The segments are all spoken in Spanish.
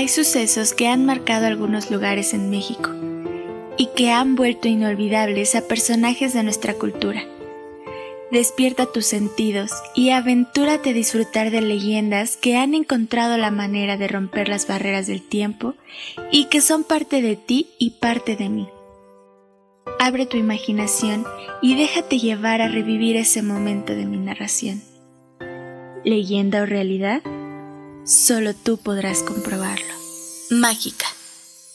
hay sucesos que han marcado algunos lugares en México y que han vuelto inolvidables a personajes de nuestra cultura. Despierta tus sentidos y aventúrate a disfrutar de leyendas que han encontrado la manera de romper las barreras del tiempo y que son parte de ti y parte de mí. Abre tu imaginación y déjate llevar a revivir ese momento de mi narración. ¿Leyenda o realidad? Solo tú podrás comprobarlo. Mágica.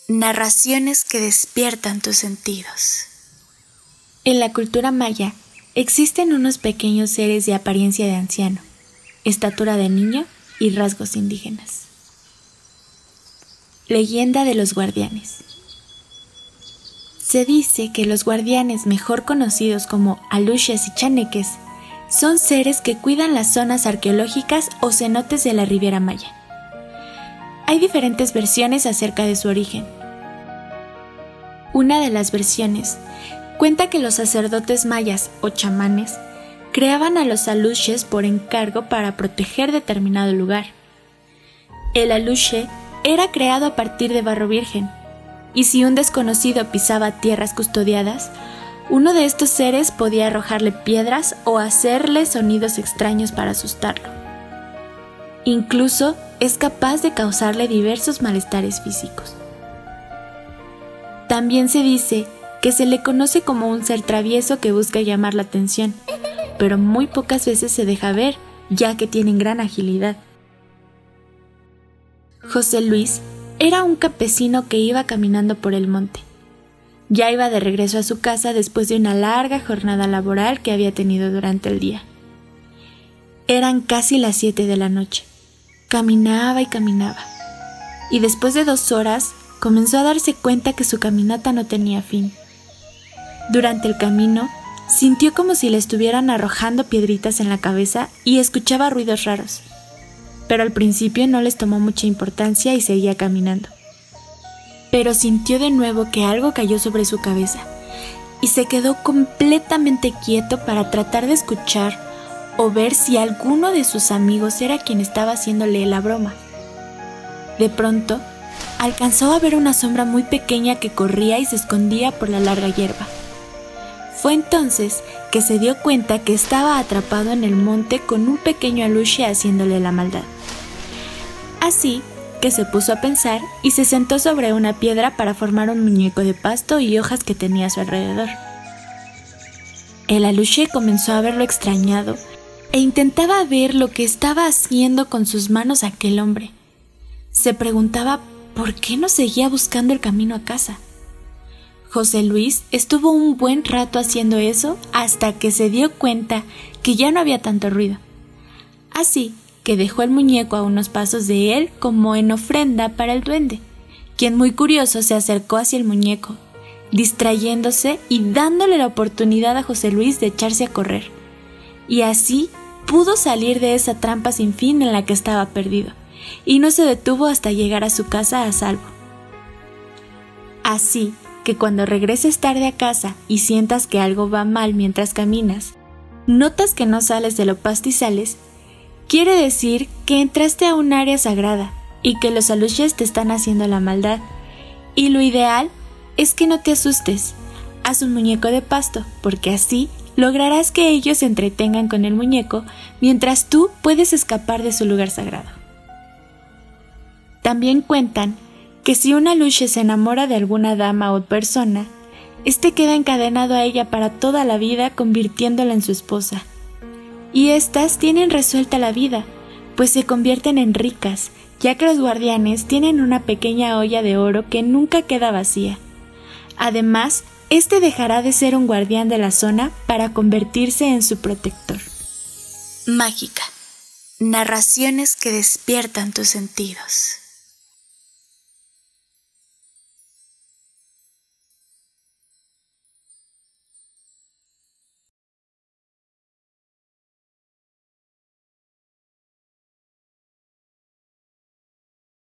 Narraciones que despiertan tus sentidos. En la cultura maya, Existen unos pequeños seres de apariencia de anciano, estatura de niño y rasgos indígenas. Leyenda de los guardianes. Se dice que los guardianes, mejor conocidos como aluches y chaneques, son seres que cuidan las zonas arqueológicas o cenotes de la Riviera Maya. Hay diferentes versiones acerca de su origen. Una de las versiones Cuenta que los sacerdotes mayas o chamanes creaban a los aluches por encargo para proteger determinado lugar. El aluche era creado a partir de barro virgen, y si un desconocido pisaba tierras custodiadas, uno de estos seres podía arrojarle piedras o hacerle sonidos extraños para asustarlo. Incluso es capaz de causarle diversos malestares físicos. También se dice que se le conoce como un ser travieso que busca llamar la atención, pero muy pocas veces se deja ver, ya que tienen gran agilidad. José Luis era un campesino que iba caminando por el monte. Ya iba de regreso a su casa después de una larga jornada laboral que había tenido durante el día. Eran casi las siete de la noche. Caminaba y caminaba. Y después de dos horas comenzó a darse cuenta que su caminata no tenía fin. Durante el camino, sintió como si le estuvieran arrojando piedritas en la cabeza y escuchaba ruidos raros. Pero al principio no les tomó mucha importancia y seguía caminando. Pero sintió de nuevo que algo cayó sobre su cabeza y se quedó completamente quieto para tratar de escuchar o ver si alguno de sus amigos era quien estaba haciéndole la broma. De pronto, alcanzó a ver una sombra muy pequeña que corría y se escondía por la larga hierba. Fue entonces que se dio cuenta que estaba atrapado en el monte con un pequeño aluche haciéndole la maldad. Así que se puso a pensar y se sentó sobre una piedra para formar un muñeco de pasto y hojas que tenía a su alrededor. El aluche comenzó a verlo extrañado e intentaba ver lo que estaba haciendo con sus manos aquel hombre. Se preguntaba por qué no seguía buscando el camino a casa. José Luis estuvo un buen rato haciendo eso hasta que se dio cuenta que ya no había tanto ruido. Así que dejó el muñeco a unos pasos de él como en ofrenda para el duende, quien muy curioso se acercó hacia el muñeco, distrayéndose y dándole la oportunidad a José Luis de echarse a correr. Y así pudo salir de esa trampa sin fin en la que estaba perdido, y no se detuvo hasta llegar a su casa a salvo. Así que cuando regreses tarde a casa y sientas que algo va mal mientras caminas, notas que no sales de los pastizales, quiere decir que entraste a un área sagrada y que los aluches te están haciendo la maldad. Y lo ideal es que no te asustes. Haz un muñeco de pasto, porque así lograrás que ellos se entretengan con el muñeco mientras tú puedes escapar de su lugar sagrado. También cuentan que si una luche se enamora de alguna dama o persona, éste queda encadenado a ella para toda la vida convirtiéndola en su esposa. Y éstas tienen resuelta la vida, pues se convierten en ricas, ya que los guardianes tienen una pequeña olla de oro que nunca queda vacía. Además, éste dejará de ser un guardián de la zona para convertirse en su protector. Mágica. Narraciones que despiertan tus sentidos.